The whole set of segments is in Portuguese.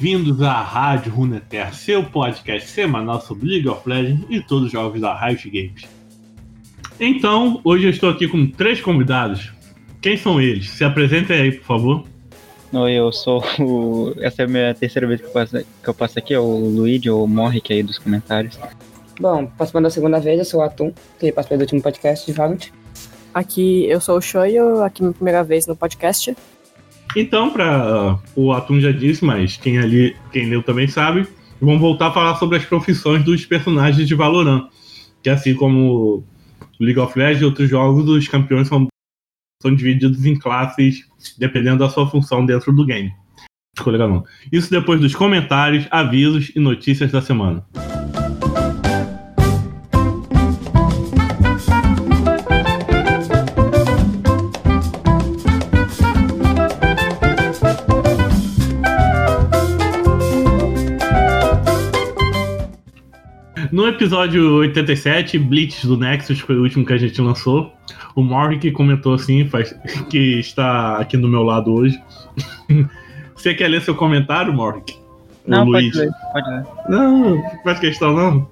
Bem-vindos à Rádio Runeterra, seu podcast semanal sobre League of Legends e todos os jogos da Riot Games. Então, hoje eu estou aqui com três convidados. Quem são eles? Se apresentem aí, por favor. Oi, eu sou o... Essa é a minha terceira vez que eu passo, que eu passo aqui, é o Luigi, ou Morrick aí dos comentários. Bom, participando da segunda vez, eu sou o Atum, que participei do último podcast de Valorant. Aqui eu sou o Shoyo, aqui minha primeira vez no podcast. Então, para o Atum já disse, mas quem ali, quem leu também sabe, vamos voltar a falar sobre as profissões dos personagens de Valorant, que assim como League of Legends e outros jogos, os campeões são, são divididos em classes dependendo da sua função dentro do game. Isso depois dos comentários, avisos e notícias da semana. No episódio 87, Blitz do Nexus, foi o último que a gente lançou. O Morrick comentou assim, faz, que está aqui do meu lado hoje. Você quer ler seu comentário, Morrick? Não, pode Luiz? ler, pode ler. Não, faz questão não?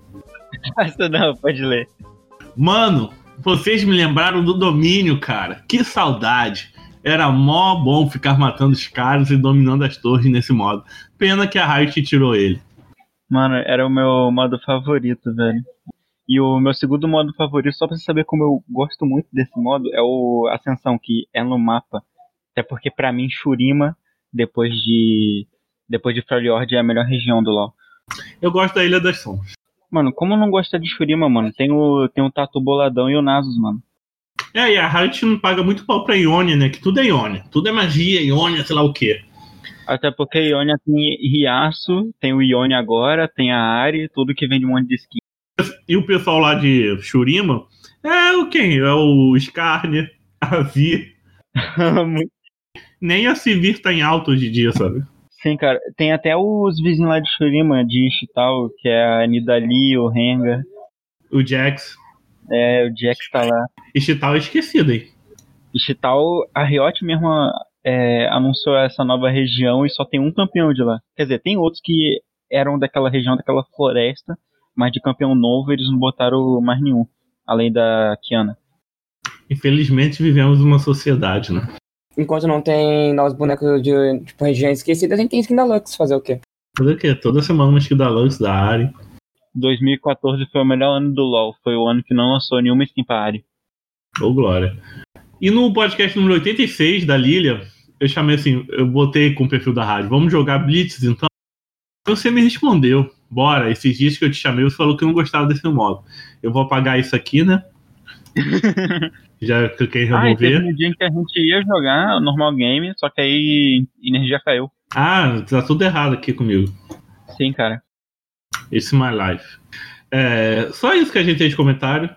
Não, pode ler. Mano, vocês me lembraram do domínio, cara. Que saudade. Era mó bom ficar matando os caras e dominando as torres nesse modo. Pena que a Riot tirou ele. Mano, era o meu modo favorito, velho. E o meu segundo modo favorito, só pra você saber como eu gosto muito desse modo, é o Ascensão, que é no mapa. Até porque para mim Shurima, depois de. Depois de Freljord, é a melhor região do LoL. Eu gosto da Ilha das Sombras. Mano, como não gosta de Shurima, mano? Tem o, tem o Tatu Boladão e o Nasus, mano. É, e a Riot não paga muito pau pra Ionia, né? Que tudo é Ionia. Tudo é magia, Ionia, sei lá o quê. Até porque Ionia tem Riaço, tem o Ionia agora, tem a Ari, tudo que vem de um monte de skin. E o pessoal lá de Shurima é o quem? É o Skarner, a Vi. Nem a Sivir tá em alto hoje em dia, sabe? Sim, cara. Tem até os vizinhos lá de Shurima, de Ishtal, que é a Nidali, o Rengar. O Jax. É, o Jax tá lá. Ishtal é esquecido, hein? Ishtal, a Riot mesmo é, anunciou essa nova região e só tem um campeão de lá. Quer dizer, tem outros que eram daquela região, daquela floresta, mas de campeão novo eles não botaram mais nenhum, além da Kiana. Infelizmente vivemos uma sociedade, né? Enquanto não tem novos bonecos de tipo, regiões esquecidas, a gente tem skin da Lux, fazer o quê? Fazer o quê? Toda semana uma skin da Lux, da Ari. 2014 foi o melhor ano do LoL, foi o ano que não lançou nenhuma skin pra Ari. Ô, glória. E no podcast número 86 da Lilia, eu chamei assim, eu botei com o perfil da rádio, vamos jogar Blitz então? Você me respondeu, bora, esses dias que eu te chamei, você falou que não gostava desse modo. Eu vou apagar isso aqui, né? Já cliquei em remover. Ah, um dia que a gente ia jogar o normal game, só que aí energia caiu. Ah, tá tudo errado aqui comigo. Sim, cara. It's my life. É, só isso que a gente tem de comentário.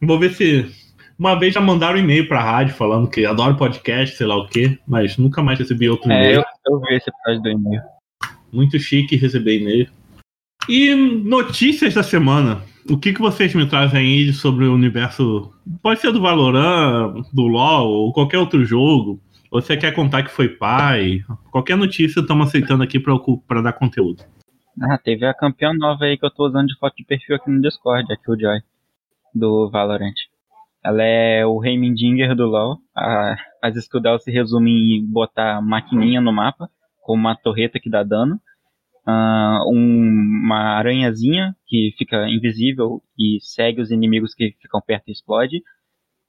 Vou ver se uma vez já mandaram um e-mail pra rádio falando que adoro podcast, sei lá o quê, mas nunca mais recebi outro é, e-mail. É, eu, eu vi esse episódio do e-mail. Muito chique receber e-mail. E notícias da semana. O que, que vocês me trazem aí sobre o universo? Pode ser do Valorant, do LoL, ou qualquer outro jogo. Ou você quer contar que foi pai? Qualquer notícia estamos aceitando aqui para dar conteúdo. Ah, teve a campeã nova aí que eu tô usando de foto de perfil aqui no Discord, a Killjoy, do Valorant. Ela é o Heimendinger do LoL. A, as dela se resumem em botar maquininha no mapa, com uma torreta que dá dano. Uh, um, uma aranhazinha que fica invisível e segue os inimigos que ficam perto e explode.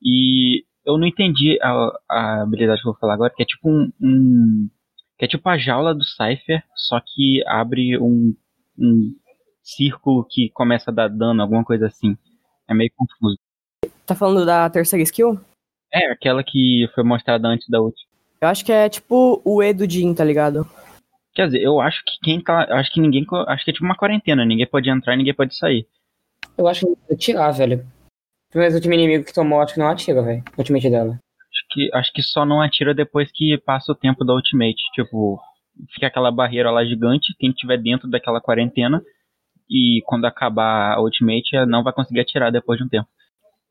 E eu não entendi a, a habilidade que eu vou falar agora, que é tipo um, um que é tipo a jaula do Cypher, só que abre um, um círculo que começa a dar dano, alguma coisa assim. É meio confuso. Tá falando da terceira skill? É, aquela que foi mostrada antes da última. Eu acho que é tipo o E do Jin, tá ligado? Quer dizer, eu acho que quem tá. Acho que ninguém. Acho que é tipo uma quarentena, ninguém pode entrar e ninguém pode sair. Eu acho que não tirar, velho. Pelo menos o time inimigo que tomou, acho que não atira, velho. O ultimate dela. Acho que, acho que só não atira depois que passa o tempo da ultimate. Tipo, fica aquela barreira lá gigante, quem tiver dentro daquela quarentena. E quando acabar a ultimate, não vai conseguir atirar depois de um tempo.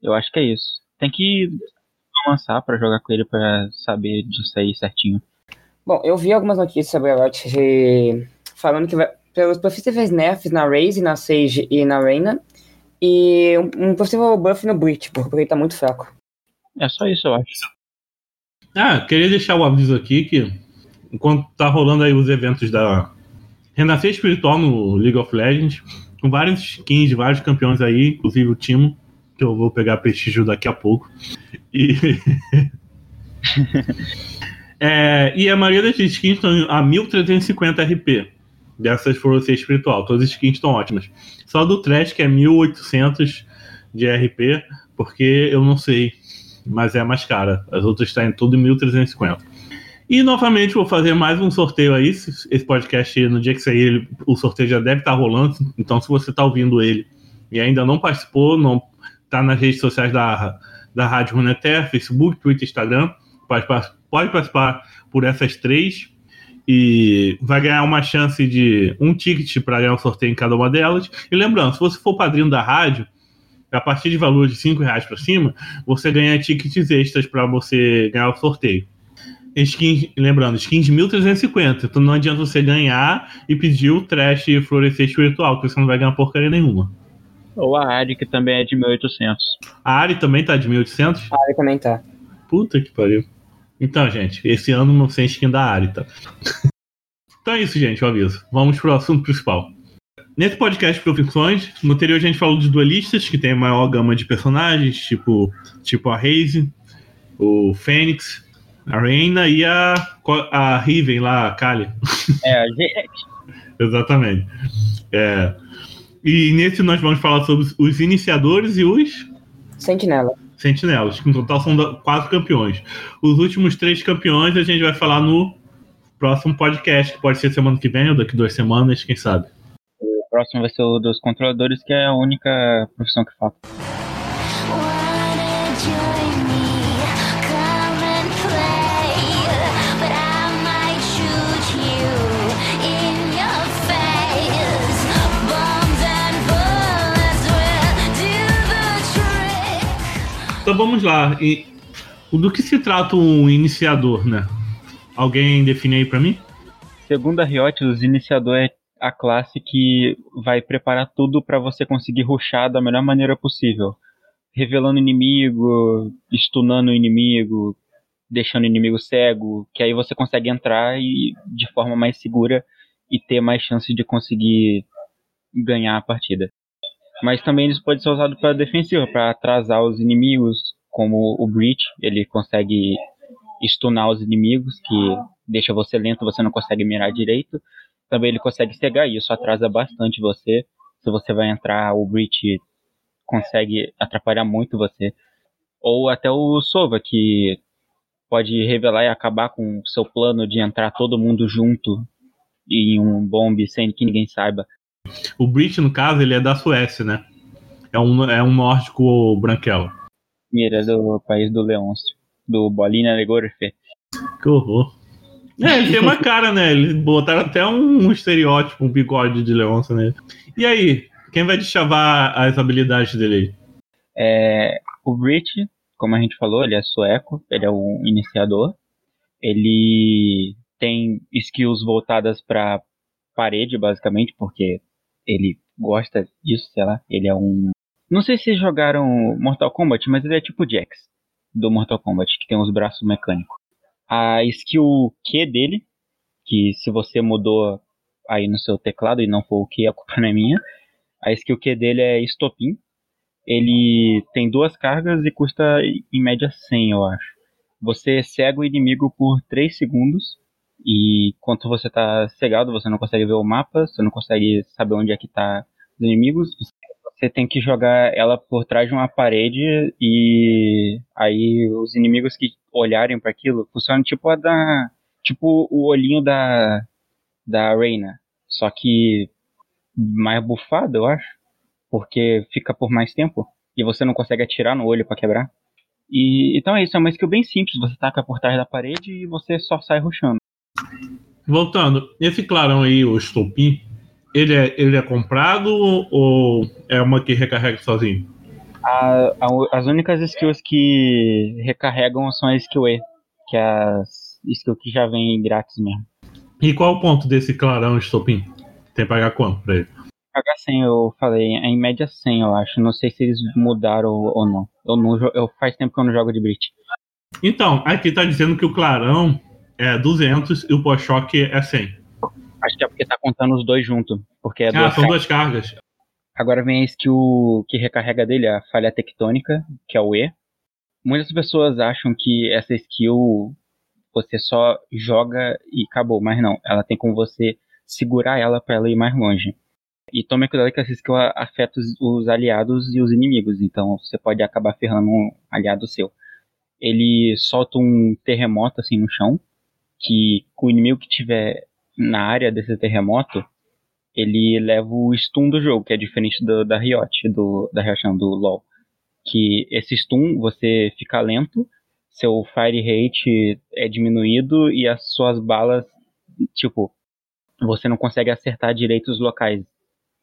Eu acho que é isso. Tem que lançar para jogar com ele para saber disso aí certinho. Bom, eu vi algumas notícias sobre a Riot de- falando que vai, pelos possíveis nerfs na Raze, na Sage e na Reina, e um, um possível buff no Breach, porque ele tá muito fraco. É só isso, eu acho. Ah, queria deixar o aviso aqui que enquanto tá rolando aí os eventos da Renascer Espiritual no League of Legends, com vários skins de vários campeões aí, inclusive o Timo, que eu vou pegar prestígio daqui a pouco. E, É, e a maioria das skins estão a 1350 RP. Dessas for ser espiritual. Todas as skins estão ótimas. Só do Trash, que é 1800 de RP, porque eu não sei, mas é a mais cara. As outras estão em tudo em 1350. E novamente vou fazer mais um sorteio aí. Esse esse podcast, no dia que sair, ele- o sorteio já deve estar rolando. Então, se você está ouvindo ele e ainda não participou, não está nas redes sociais da, da Rádio Runeterra, Facebook, Twitter, Instagram, pode, pode participar por essas três e vai ganhar uma chance de um ticket para ganhar um sorteio em cada uma delas. E lembrando, se você for padrinho da rádio, a partir de valor de 5 reais para cima, você ganha tickets extras para você ganhar o sorteio. Skins, lembrando, skins de 1350. Então não adianta você ganhar e pedir o trash e florescer espiritual, porque você não vai ganhar porcaria nenhuma. Ou a Ari, que também é de 1800. A Ari também tá de 1800? A área também tá. Puta que pariu. Então, gente, esse ano não tem skin da Ari, tá? então é isso, gente, eu aviso. Vamos pro assunto principal. Nesse podcast de Profissões, no anterior a gente falou de duelistas, que tem a maior gama de personagens, tipo, tipo a Raze, o Fênix, a Reina e a, a Riven lá, a Kali. É, a gente. Exatamente. É, e nesse nós vamos falar sobre os iniciadores e os Sentinela. sentinelas, que no total são quatro campeões. Os últimos três campeões a gente vai falar no próximo podcast, que pode ser semana que vem ou daqui duas semanas, quem sabe. O próximo vai ser o dos controladores, que é a única profissão que falta. Então vamos lá. E, do que se trata um iniciador, né? Alguém define aí pra mim? Segundo a Riot, os iniciador é a classe que vai preparar tudo pra você conseguir rushar da melhor maneira possível. Revelando inimigo, stunando o inimigo, deixando o inimigo cego, que aí você consegue entrar e de forma mais segura e ter mais chance de conseguir ganhar a partida. Mas também isso pode ser usado para defensiva, para atrasar os inimigos, como o Breach, ele consegue stunar os inimigos, que deixa você lento, você não consegue mirar direito. Também ele consegue cegar, e isso atrasa bastante você. Se você vai entrar, o Breach consegue atrapalhar muito você. Ou até o Sova, que pode revelar e acabar com o seu plano de entrar todo mundo junto em um bombe sem que ninguém saiba. O Breach, no caso, ele é da Suécia, né? É um, é um nórdico branquelo. Mira do país do Leôncio, do Bolinha Legorfe. Que horror. É, ele tem uma cara, né? Eles botaram até um, estereótipo, um bigode de Leôncio nele. E aí, quem vai deschavar as habilidades dele aí? É, o Breach, como a gente falou, ele é sueco, ele é um iniciador. Ele tem skills voltadas para parede, basicamente, porque ele gosta disso, sei lá. Ele é um. Não sei se jogaram Mortal Kombat, mas ele é tipo Jax do Mortal Kombat, que tem os braços mecânicos. A skill Q dele, que se você mudou aí no seu teclado e não for o Q, a culpa não é minha. A skill Q dele é estopim. Ele tem duas cargas e custa em média 100, eu acho. Você cega o inimigo por 3 segundos. E enquanto você tá cegado, você não consegue ver o mapa, você não consegue saber onde é que tá os inimigos. Você tem que jogar ela por trás de uma parede e aí os inimigos que olharem para aquilo funcionam tipo a da tipo o olhinho da da Reina, só que mais bufado, eu acho, porque fica por mais tempo e você não consegue atirar no olho para quebrar. E então é isso, é uma skill bem simples, você taca por trás da parede e você só sai rushando. Voltando, esse clarão aí, o estopim, ele é, ele é comprado ou é uma que recarrega sozinho? A- a- as únicas skills que recarregam são a skill E, que as skill que já vem grátis mesmo. E qual o ponto desse clarão estopim? Tem que pagar quanto pra ele? Pagar 100, eu falei, é em média 100, eu acho. Não sei se eles mudaram ou não. Eu não eu faz tempo que eu não jogo de Brit. Então, aqui tá dizendo que o clarão é 200 e o pós-choque é 100. Acho que é porque tá contando os dois juntos. Porque é ah, duas são duas cargas. Agora vem a skill que recarrega dele, a falha tectônica, que é o E. Muitas pessoas acham que essa skill você só joga e acabou, mas não. Ela tem como você segurar ela para ela ir mais longe. E tome cuidado que essa skill afeta os, os aliados e os inimigos, então você pode acabar ferrando um aliado seu. Ele solta um terremoto assim no chão, que o inimigo que tiver na área desse terremoto, ele leva o stun do jogo, que é diferente do, da Riot, do, da Riot não, do LoL. Que esse stun, você fica lento, seu fire rate é diminuído e as suas balas, tipo, você não consegue acertar direito os locais.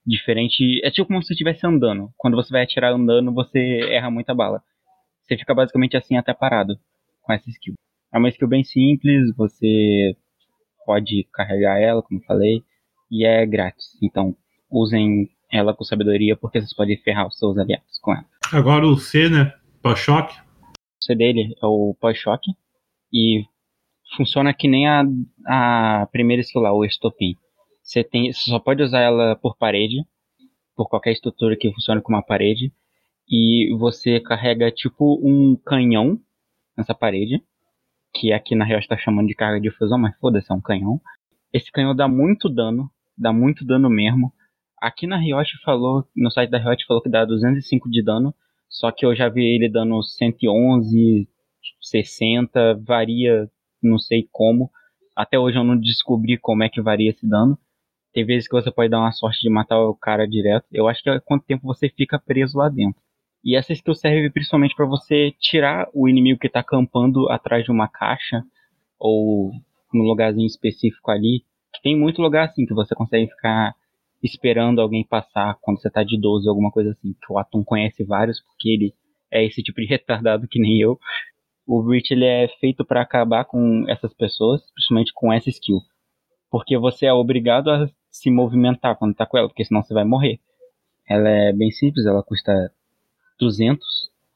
Diferente, é tipo como se você estivesse andando. Quando você vai atirar andando, você erra muita bala. Você fica basicamente assim até parado com essa skill. É uma skill bem simples, você pode carregar ela, como eu falei, e é grátis. Então, usem ela com sabedoria, porque vocês podem ferrar os seus aliados com ela. Agora o C, né? Pós-choque. O C dele é o pós-choque, e funciona que nem a, a primeira skill lá, o estopim. Você, tem, você só pode usar ela por parede, por qualquer estrutura que funcione como uma parede, e você carrega tipo um canhão nessa parede, que aqui na real está chamando de carga de fusão, mas foda-se, é um canhão. Esse canhão dá muito dano, dá muito dano mesmo. Aqui na Riot falou, no site da Riot falou que dá 205 de dano, só que eu já vi ele dando 111, 60, varia, não sei como. Até hoje eu não descobri como é que varia esse dano. Tem vezes que você pode dar uma sorte de matar o cara direto. Eu acho que é quanto tempo você fica preso lá dentro. E essa skill serve principalmente para você tirar o inimigo que tá acampando atrás de uma caixa ou num lugarzinho específico ali. Que tem muito lugar assim que você consegue ficar esperando alguém passar quando você tá de 12 ou alguma coisa assim. Que o Atum conhece vários porque ele é esse tipo de retardado que nem eu. O Breach ele é feito para acabar com essas pessoas, principalmente com essa skill. Porque você é obrigado a se movimentar quando tá com ela, porque senão você vai morrer. Ela é bem simples, ela custa 200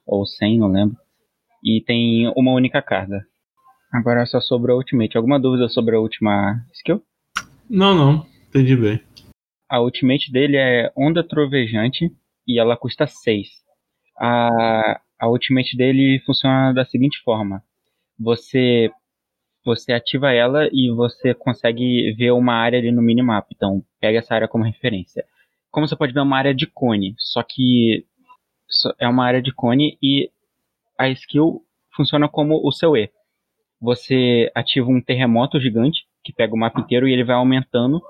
ou 100, não lembro. E tem uma única carga. Agora só sobrou a Ultimate. Alguma dúvida sobre a última skill? Não, não. Entendi bem. A Ultimate dele é Onda Trovejante e ela custa 6. A, a Ultimate dele funciona da seguinte forma: você você ativa ela e você consegue ver uma área ali no minimapa. Então, pega essa área como referência. Como você pode ver, é uma área de cone, só que é uma área de cone e a skill funciona como o seu E. Você ativa um terremoto gigante que pega o mapa inteiro e ele vai aumentando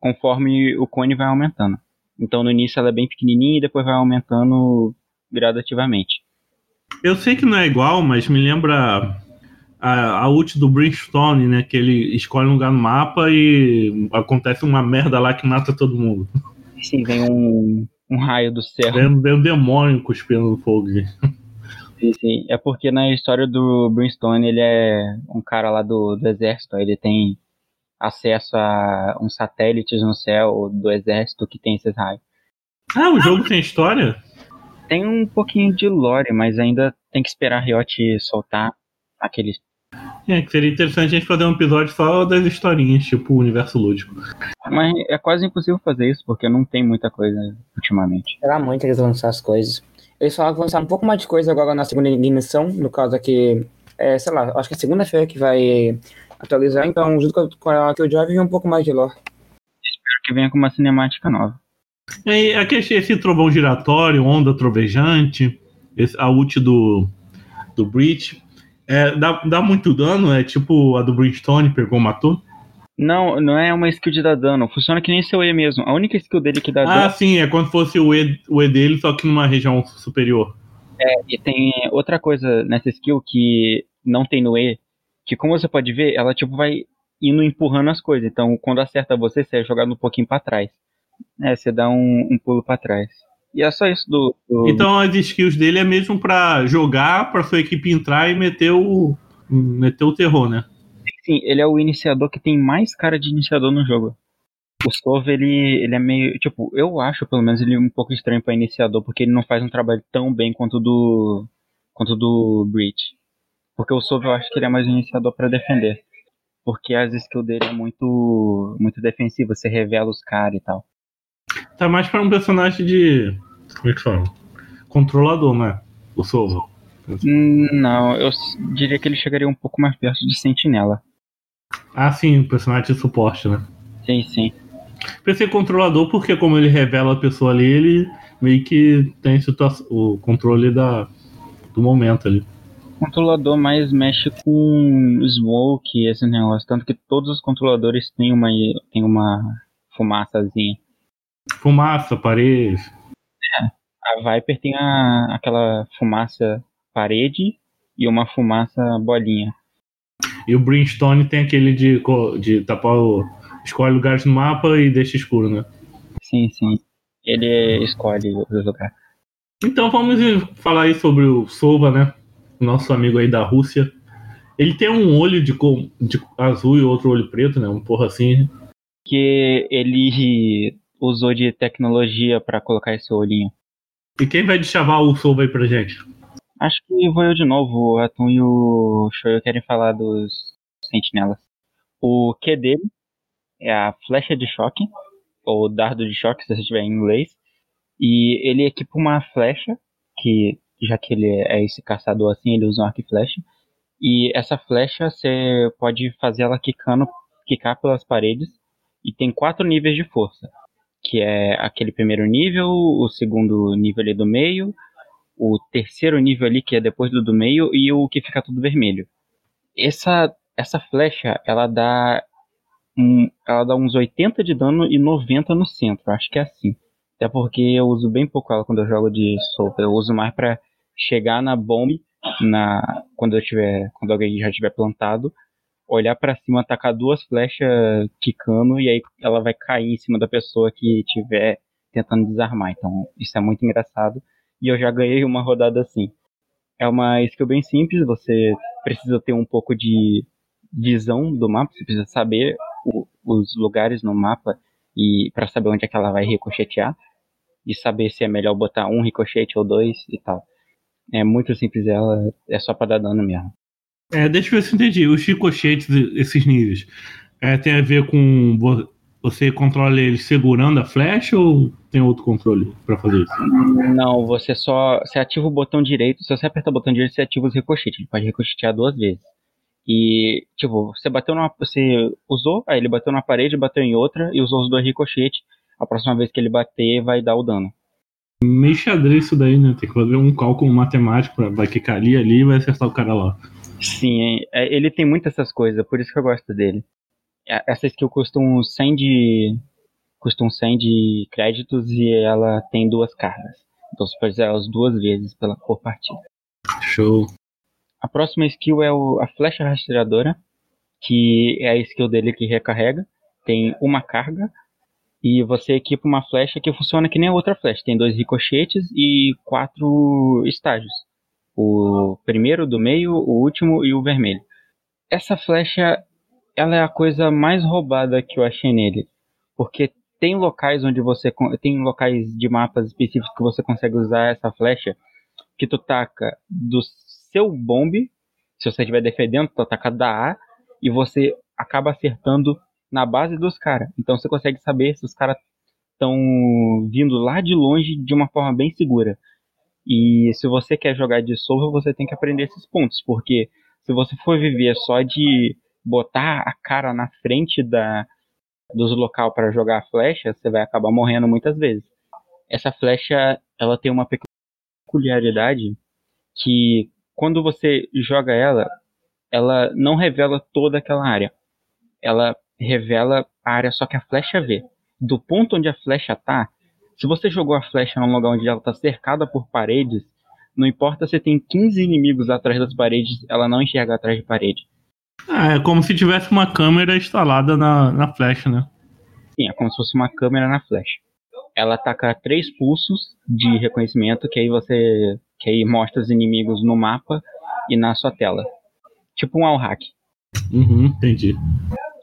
conforme o cone vai aumentando. Então no início ela é bem pequenininha e depois vai aumentando gradativamente. Eu sei que não é igual, mas me lembra a, a ult do Brimstone, né? Que ele escolhe um lugar no mapa e acontece uma merda lá que mata todo mundo. Sim, vem um, um raio do céu. Vem um demônio cuspindo fogo. gente. Sim, sim. É porque na história do Brimstone ele é um cara lá do, do exército, ele tem acesso a uns satélites no céu do exército que tem esses raios. Ah, o jogo tem história? Tem um pouquinho de lore, mas ainda tem que esperar a Riot soltar aqueles. É, que seria interessante a gente fazer um episódio só das historinhas, tipo o universo lúdico. Mas é quase impossível fazer isso, porque não tem muita coisa ultimamente. Será muito eles vão lançar as coisas. Eles falaram que vão lançar um pouco mais de coisa agora na segunda dimensão, no caso aqui, é, sei lá, acho que é segunda-feira que vai atualizar, então junto com a- Killjoy vem um pouco mais de lore. Espero que venha com uma cinemática nova. E aqui esse, esse trovão giratório, onda trovejante, esse, a ult do, do Breach, é, dá, dá muito dano? É tipo a do Brimstone, pegou, matou? Não, não é uma skill de dar dano, funciona que nem seu E mesmo. A única skill dele que dá Ah, dano. sim, é como se fosse o E, o e dele, só que numa região superior. E tem outra coisa nessa skill que não tem no E, que como você pode ver, ela tipo vai indo empurrando as coisas. Então, quando acerta você, você é jogado um pouquinho pra trás. É, você dá um, um pulo pra trás. E é só isso do. do- Então as skills dele é mesmo pra jogar, pra sua equipe entrar e meter o, meter o terror, né? Sim, ele é o iniciador que tem mais cara de iniciador no jogo. O Sova, ele, ele é meio. Tipo, eu acho, pelo menos, ele é um pouco estranho pra iniciador, porque ele não faz um trabalho tão bem quanto o do. quanto o do Breach. Porque o Sova eu acho que ele é mais um iniciador pra defender. Porque as skills dele é muito. muito defensiva, você revela os caras e tal. Tá mais pra um personagem de. Como é que fala? Controlador, né? O Sova. Não, eu diria que ele chegaria um pouco mais perto de Sentinela. Ah, sim, um personagem de suporte, né? Sim, sim. Pensei controlador porque como ele revela a pessoa ali, ele meio que tem o controle da, do momento ali. O controlador mais mexe com smoke, esse negócio. Tanto que todos os controladores têm uma, têm uma fumaçazinha. Fumaça, parede. A Viper tem a, aquela fumaça parede e uma fumaça bolinha. E o Brimstone tem aquele de, de tapar o. Escolhe lugares no mapa e deixa escuro, né? Sim, sim. Ele escolhe o lugar. Então vamos falar aí sobre o Sova, né? Nosso amigo aí da Rússia. Ele tem um olho de, de azul e outro olho preto, né? Um porra assim. Que ele usou de tecnologia pra colocar esse olhinho. E quem vai deschavar o Sova aí pra gente? Acho que vou eu de novo. O Atum e o Shoyo querem falar dos sentinelas. O Q dele é a flecha de choque, ou dardo de choque, se você tiver em inglês. E ele equipa uma flecha, que já que ele é esse caçador assim, ele usa um arco e flecha. E essa flecha você pode fazer ela quicando, quicar pelas paredes. E tem quatro níveis de força. Que é aquele primeiro nível, o segundo nível ali do meio, o terceiro nível ali, que é depois do do meio, e o que fica tudo vermelho. Essa, essa flecha, ela dá, um, ela dá uns 80 de dano e 90 no centro, acho que é assim. Até porque eu uso bem pouco ela quando eu jogo de sopa. Eu uso mais pra chegar na bomba, na, quando, eu tiver, quando alguém já tiver plantado, olhar pra cima, atacar duas flechas quicando, e aí ela vai cair em cima da pessoa que estiver tentando desarmar. Então isso é muito engraçado e eu já ganhei uma rodada assim. É uma skill bem simples, você precisa ter um pouco de visão do mapa, você precisa saber o- os lugares no mapa e para saber onde é que ela vai ricochetear e saber se é melhor botar um ricochete ou dois e tal. É muito simples ela, é só pra dar dano mesmo. É, deixa eu ver se eu entendi. Os ricochetes, esses níveis, é, tem a ver com vo- você controla eles segurando a flecha ou tem outro controle pra fazer isso? Não, você só. Você ativa o botão direito. Se você apertar o botão direito, você ativa os ricochetes. Ele pode ricochetear duas vezes. E, tipo, você bateu numa. Você usou, aí ele bateu na parede, bateu em outra e usou os dois ricochetes. A próxima vez que ele bater, vai dar o dano. Meio xadrez isso daí, né? Tem que fazer um cálculo matemático pra vai quicar ali ali e vai acertar o cara lá. Sim, é- ele tem muitas essas coisas, por isso que eu gosto dele. É- Essa skill custa um 100 de. Custa um 100 de créditos e ela tem duas cargas. Então você pode usar elas duas vezes pela, por partida. Show. A próxima skill é o- a flecha rastreadora, que é a skill dele que recarrega. Tem uma carga e você equipa uma flecha que funciona que nem a outra flecha. Tem dois ricochetes e quatro estágios. O primeiro, do meio, o último e o vermelho. Essa flecha, ela é a coisa mais roubada que eu achei nele. Porque tem locais onde você... Tem locais de mapas específicos que você consegue usar essa flecha que tu taca do seu bombe, se você estiver defendendo, tu ataca da A e você acaba acertando na base dos caras. Então você consegue saber se os caras estão vindo lá de longe de uma forma bem segura. E se você quer jogar de sova, você tem que aprender esses pontos, porque se você for viver só de botar a cara na frente da dos local para jogar a flecha, você vai acabar morrendo muitas vezes. Essa flecha, ela tem uma peculiaridade que quando você joga ela, ela não revela toda aquela área. Ela revela a área só que a flecha vê. Do ponto onde a flecha tá, se você jogou a flecha num lugar onde ela tá cercada por paredes, não importa se tem 15 inimigos atrás das paredes, ela não enxerga atrás de parede. Ah, é como se tivesse uma câmera instalada na, na flecha, né? Sim, é como se fosse uma câmera na flecha. Ela ataca três pulsos de reconhecimento que aí você que aí mostra os inimigos no mapa e na sua tela. Tipo um all hack. Uhum, entendi.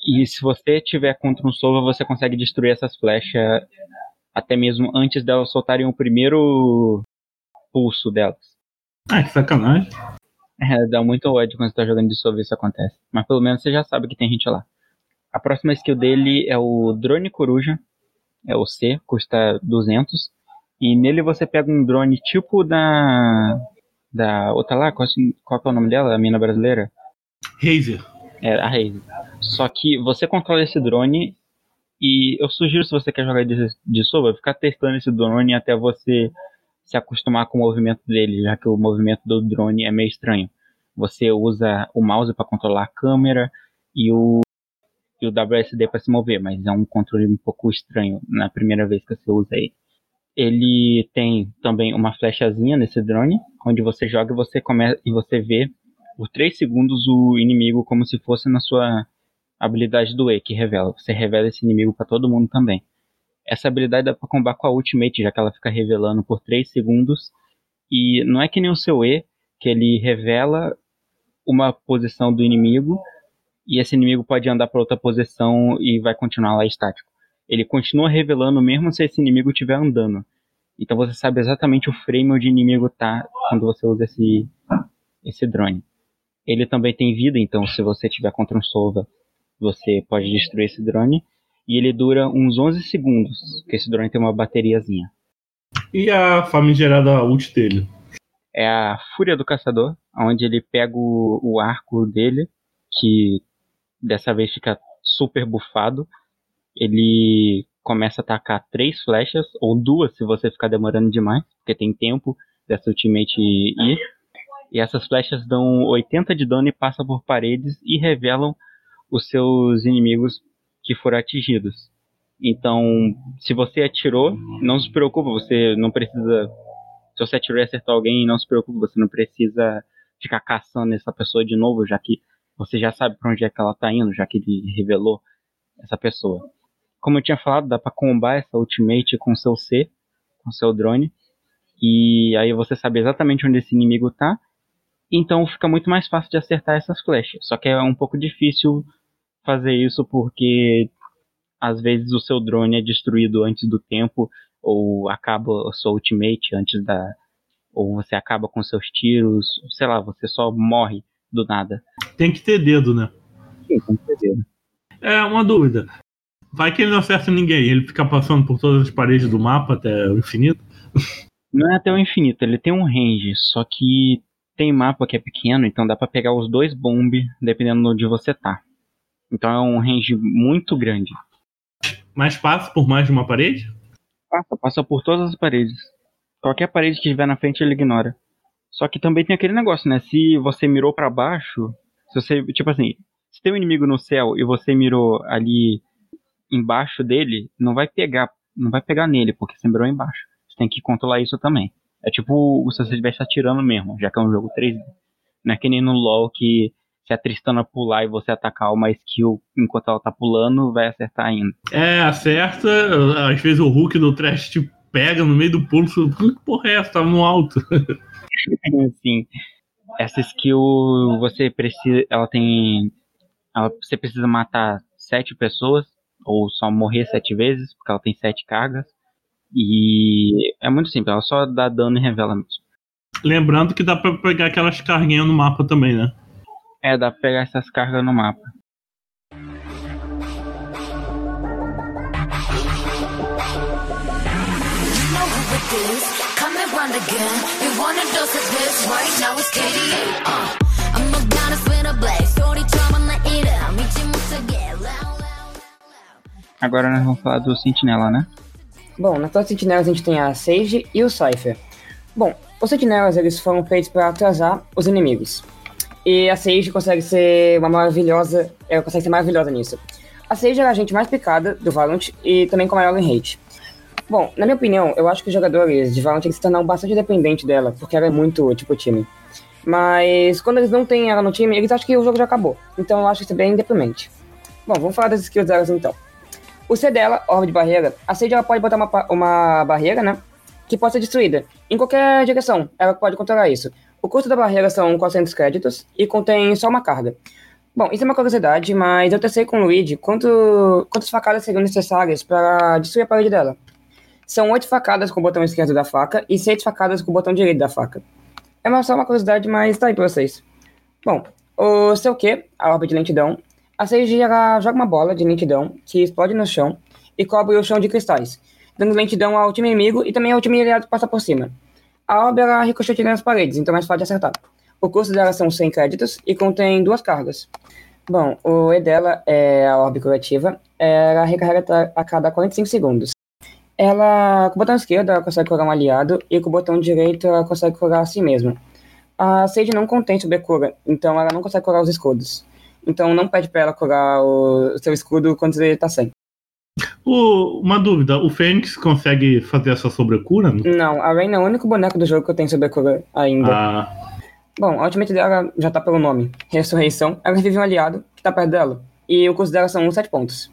E se você tiver contra um Sova, você consegue destruir essas flechas até mesmo antes delas soltarem o primeiro pulso delas. Ah, que sacanagem. É, dá muito ódio quando você tá jogando de Sova isso acontece. Mas pelo menos você já sabe que tem gente lá. A próxima skill dele é o Drone Coruja. É o C, custa 200. E nele você pega um drone tipo da. Da outra lá, qual, qual que é o nome dela? A mina brasileira? Razer. É, a Raze. Só que você controla esse drone e eu sugiro se você quer jogar de, de Sova, ficar testando esse drone até você se acostumar com o movimento dele, já que o movimento do drone é meio estranho. Você usa o mouse para controlar a câmera e o, e o WSD para se mover, mas é um controle um pouco estranho na primeira vez que você usa ele. Ele tem também uma flechazinha nesse drone, onde você joga e você começa e você vê por 3 segundos o inimigo como se fosse na sua habilidade do E, que revela. Você revela esse inimigo para todo mundo também. Essa habilidade dá pra combar com a Ultimate, já que ela fica revelando por 3 segundos. E não é que nem o seu E, que ele revela uma posição do inimigo e esse inimigo pode andar para outra posição e vai continuar lá estático. Ele continua revelando mesmo se esse inimigo estiver andando. Então você sabe exatamente o frame onde o inimigo tá quando você usa esse, esse drone. Ele também tem vida, então se você tiver contra um Sova, você pode destruir esse drone. E ele dura uns 11 segundos, porque esse drone tem uma bateriazinha. E a famigerada ult dele? É a Fúria do Caçador, onde ele pega o, o arco dele, que dessa vez fica super bufado. Ele começa a atacar três flechas, ou duas se você ficar demorando demais, porque tem tempo dessa ultimate ir. E essas flechas dão 80 de dano e passam por paredes e revelam os seus inimigos que foram atingidos. Então, se você atirou, não se preocupa, você não precisa. Se você atirou e acertou alguém, não se preocupe, você não precisa ficar caçando essa pessoa de novo, já que você já sabe para onde é que ela tá indo, já que ele revelou essa pessoa. Como eu tinha falado, dá para combar essa ultimate com seu C, com seu drone, e aí você sabe exatamente onde esse inimigo tá. Então fica muito mais fácil de acertar essas flechas. Só que é um pouco difícil fazer isso porque às vezes o seu drone é destruído antes do tempo ou acaba a sua ultimate antes da ou você acaba com seus tiros, sei lá, você só morre do nada. Tem que ter dedo, né? Sim, com certeza. É uma dúvida. Vai que ele não acerta ninguém, ele fica passando por todas as paredes do mapa até o infinito. Não é até o infinito, ele tem um range, só que tem mapa que é pequeno, então dá pra pegar os dois bomb dependendo de onde você tá. Então é um range muito grande. Mas passa por mais de uma parede? Passa, passa por todas as paredes. Qualquer parede que estiver na frente ele ignora. Só que também tem aquele negócio, né? Se você mirou pra baixo, se você, tipo assim, se tem um inimigo no céu e você mirou ali embaixo dele, não vai pegar, não vai pegar nele, porque você mirou embaixo. Você tem que controlar isso também. É tipo se você estivesse atirando mesmo, já que é um jogo 3D. Não é que nem no LoL que se a Tristana pular e você atacar uma skill enquanto ela tá pulando, vai acertar ainda. É, acerta. Às vezes o Hulk do trash te pega no meio do pulo. Que porra é essa? Tava no alto. Sim. Essa skill você precisa. Ela tem. Ela, você precisa matar sete pessoas. Ou só morrer sete vezes, porque ela tem sete cargas. E é muito simples, ela só dá dano e revela mesmo. Lembrando que dá pra pegar aquelas carguinhas no mapa também, né? É, dá pra pegar essas cargas no mapa. Agora nós vamos falar do Sentinela, né? Bom, na classe Sentinelas a gente tem a Sage e o Cypher. Bom, os Sentinelas eles foram feitos para atrasar os inimigos. E a Sage consegue ser uma maravilhosa, ela consegue ser maravilhosa nisso. A Sage é a agente mais picada do Valorant e também com maior win rate. Bom, na minha opinião, eu acho que os jogadores de Valorant se tornaram bastante dependentes dela, porque ela é muito tipo time. Mas quando eles não têm ela no time, eles acham que o jogo já acabou. Então eu acho isso bem deprimente. Bom, vamos falar das skills delas então. O C dela, Orbe de Barreira, a Sage ela pode botar uma, uma barreira, né? Que pode ser destruída. Em qualquer direção, ela pode controlar isso. O custo da barreira são 400 créditos e contém só uma carga. Bom, isso é uma curiosidade, mas eu testei com o Luigi quanto, quantas facadas seriam necessárias para destruir a parede dela. São oito facadas com o botão esquerdo da faca e seis facadas com o botão direito da faca. É uma- só uma curiosidade, mas tá aí pra vocês. Bom, o seu Q, a orbe de lentidão, a Sage ela joga uma bola de lentidão que explode no chão e cobre o chão de cristais, dando lentidão ao time inimigo e também ao time aliado que passa por cima. A orbe ela ricocheteia nas paredes, então é mais fácil de acertar. O custo dela são 100 créditos e contém duas cargas. Bom, o E dela é a orbe coletiva, ela recarrega a cada 45 segundos. Ela, com o botão esquerdo, ela consegue curar um aliado e com o botão direito ela consegue curar a si mesma. A Sage não contém sobrecura, então ela não consegue curar os escudos. Então não pede pra ela curar o, seu escudo quando ele tá sem. O- uma dúvida, o Fênix consegue fazer essa sobrecura? Não, a Rain é o único boneco do jogo que eu tenho sobrecura ainda. Ah, Bom, a ultimate dela já tá pelo nome. Ressurreição. Ela revive um aliado que tá perto dela. E o custo dela são 7 pontos.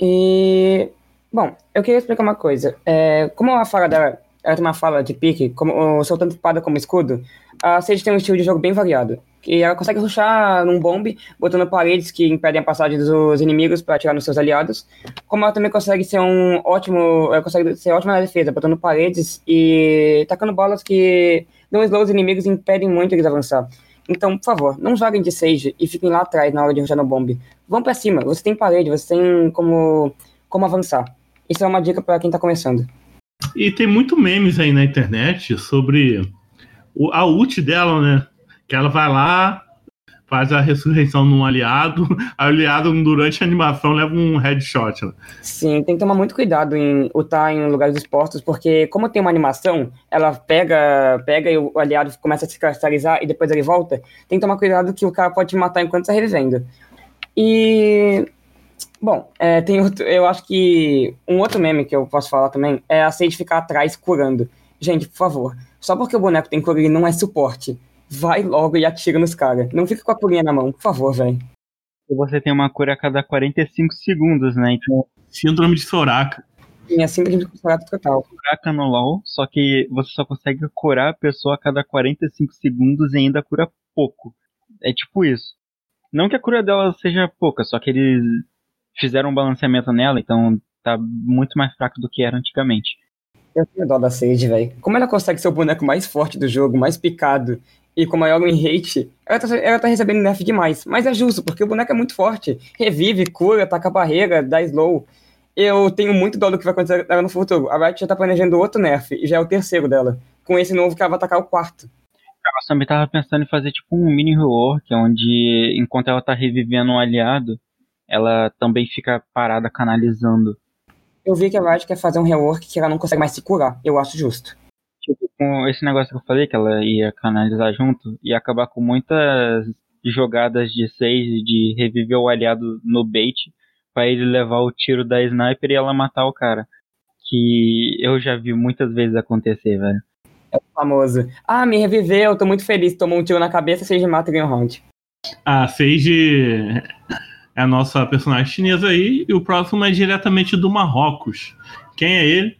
E. Bom, eu queria explicar uma coisa. É, como a fala dela ela tem uma fala de pique, como, soltando espada como escudo, a Sage tem um estilo de jogo bem variado. E ela consegue rushar num bombe, botando paredes que impedem a passagem dos inimigos para atirar nos seus aliados. Como ela também consegue ser um ótimo. Ela consegue ser ótima na defesa, botando paredes e tacando bolas que dão slow os inimigos e impedem muito eles avançar. Então, por favor, não joguem de Sage e fiquem lá atrás na hora de rushar no bombe. Vão pra cima, você tem parede, você tem como, como avançar. Isso é uma dica para quem tá começando. e tem muito memes aí na internet sobre a ult dela, né? Que ela vai lá, faz a ressurreição num aliado, o aliado durante a animação leva um headshot. Sim, tem que tomar muito cuidado em lutar em lugares expostos, porque como tem uma animação, ela pega, pega e o aliado começa a se cristalizar e depois ele volta. Tem que tomar cuidado que o cara pode te matar enquanto tá revivendo. E bom, é, tem outro, eu acho que um outro meme que eu posso falar também é a Sage ficar atrás curando. Gente, por favor, só porque o boneco tem cura ele não é suporte. Vai logo e atira nos caras. Não fica com a curinha na mão, por favor, velho. E você tem uma cura a cada 45 segundos, né? Então, Síndrome de Soraka. É síndrome de curato total. curaca no LoL, só que você só consegue curar a pessoa a cada 45 segundos e ainda cura pouco. É tipo isso. Não que a cura dela seja pouca, só que eles fizeram um balanceamento nela, então tá muito mais fraco do que era antigamente. Eu tenho dó da Sage, velho. Como ela consegue ser o boneco mais forte do jogo, mais picado e com maior win rate, ela tá, ela tá recebendo nerf demais. Mas é justo, porque o boneco é muito forte. Revive, cura, ataca a barreira, dá slow. Eu tenho muito dó do que vai acontecer no futuro. A Riot já tá planejando outro nerf, e já é o terceiro dela. Com esse novo que ela vai atacar o quarto. Ela também tava pensando em fazer tipo um mini rework, onde enquanto ela tá revivendo um aliado, ela também fica parada canalizando. Eu vi que a Riot quer fazer um rework que ela não consegue mais se curar. Eu acho justo. Tipo, com esse negócio que eu falei, que ela ia canalizar junto, ia acabar com muitas jogadas de sage de reviver o aliado no bait, pra ele levar o tiro da sniper e ela matar o cara. Que eu já vi muitas vezes acontecer, velho. Famoso. Ah, me reviveu, tô muito feliz. Tomou um tiro na cabeça, Sage mata e ganha o round. A Sage é a nossa personagem chinesa aí, e o próximo é diretamente do Marrocos. Quem é ele?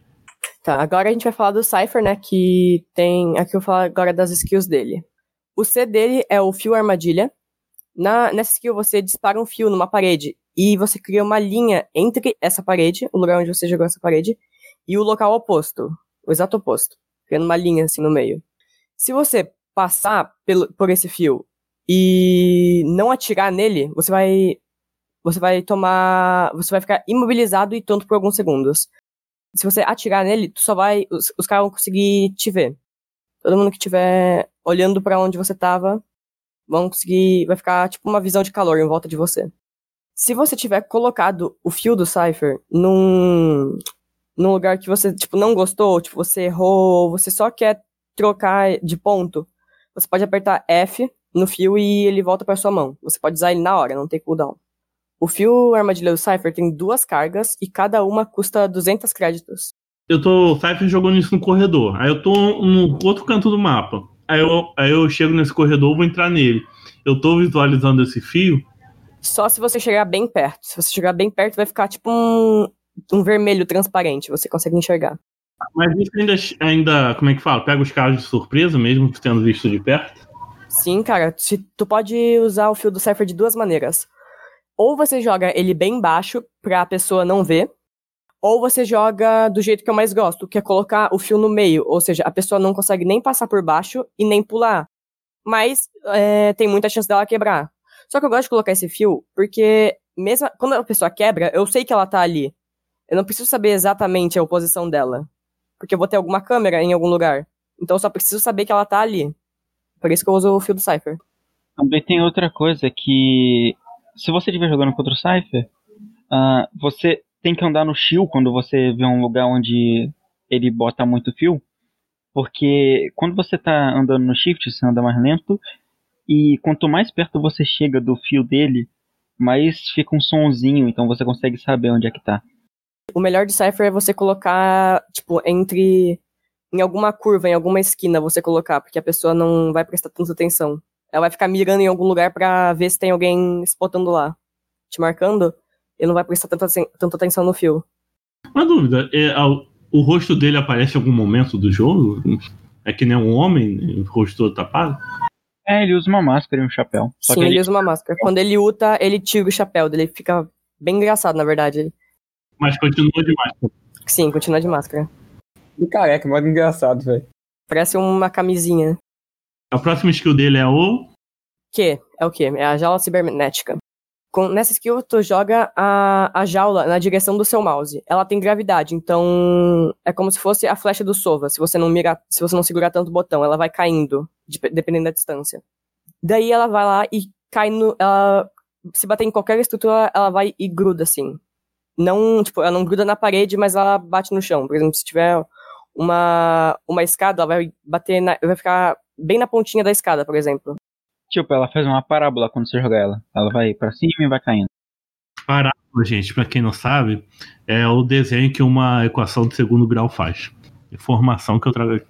Tá, agora a gente vai falar do Cypher, né? Que tem. Aqui eu vou falar agora das skills dele. O C dele é o fio armadilha. Na, nessa skill você dispara um fio numa parede e você cria uma linha entre essa parede, o lugar onde você jogou essa parede, e o local oposto, o exato oposto, criando uma linha assim no meio. Se você passar pelo, por esse fio e não atirar nele, você vai você vai tomar, você vai ficar imobilizado e tonto por alguns segundos se você atirar nele, tu só vai. Os, os caras vão conseguir te ver. Todo mundo que estiver olhando pra onde você tava vão conseguir. Vai ficar tipo uma visão de calor em volta de você. Se você tiver colocado o fio do Cypher num. num lugar que você, tipo, não gostou, tipo, você errou, você só quer trocar de ponto, você pode apertar F no fio e ele volta pra sua mão. Você pode usar ele na hora, não tem cooldown. O fio armadilha do Cypher tem duas cargas e cada uma custa 200 créditos. Eu tô. O Cypher jogando isso no corredor. Aí eu tô no outro canto do mapa. Aí eu, aí eu chego nesse corredor, vou entrar nele. Eu tô visualizando esse fio. Só se você chegar bem perto. Se você chegar bem perto, vai ficar tipo um, um vermelho transparente. Você consegue enxergar. Mas isso ainda, ainda. Como é que fala? Pega os caras de surpresa, mesmo sendo visto de perto. Sim, cara. Se, tu pode usar o fio do Cypher de duas maneiras. Ou você joga ele bem baixo pra pessoa não ver, ou você joga do jeito que eu mais gosto, que é colocar o fio no meio, ou seja, a pessoa não consegue nem passar por baixo e nem pular. Mas é, tem muita chance dela quebrar. Só que eu gosto de colocar esse fio porque, mesmo quando a pessoa quebra, eu sei que ela tá ali. Eu não preciso saber exatamente a posição dela. Porque eu vou ter alguma câmera em algum lugar. Então eu só preciso saber que ela tá ali. Por isso que eu uso o fio do Cypher. Também tem outra coisa que. Se você estiver jogando contra o Cypher, ah, você tem que andar no shield quando você vê um lugar onde ele bota muito fio. Porque quando você tá andando no shift, você anda mais lento. E quanto mais perto você chega do fio dele, mais fica um sonzinho. Então você consegue saber onde é que tá. O melhor de Cypher é você colocar, tipo, entre. Em alguma curva, em alguma esquina, você colocar, porque a pessoa não vai prestar tanta atenção. Ela vai ficar mirando em algum lugar pra ver se tem alguém spotando lá. Te marcando, e não vai prestar tanta, tanta atenção no fio. Uma dúvida, é, ao- o rosto dele aparece em algum momento do jogo? É que nem um homem, o rosto todo tapado? É, ele usa uma máscara e um chapéu. Só Sim, que ele ele, usa uma máscara. Quando ele luta, ele tira o chapéu dele. Fica bem engraçado, na verdade. Mas continua demais. Sim, continua de máscara. E careca, modo engraçado, velho. Parece uma camisinha. A próxima skill dele é o. Que? É o quê? É a jaula cibernética. Com, nessa skill, tu joga a, a jaula na direção do seu mouse. Ela tem gravidade, então é como se fosse a flecha do Sova. Se você não se você não segurar tanto o botão, ela vai caindo, de- dependendo da distância. Daí ela vai lá e cai no. Ela, se bater em qualquer estrutura, ela vai e gruda assim. Não, tipo, ela não gruda na parede, mas ela bate no chão. Por exemplo, se tiver uma, uma escada, ela vai bater na, vai ficar bem na pontinha da escada, por exemplo. tipo, ela faz uma parábola quando você joga ela. Ela vai pra cima e vai caindo. Parábola, gente, pra quem não sabe, é o desenho que uma equação de segundo grau faz. Informação que eu trago aqui.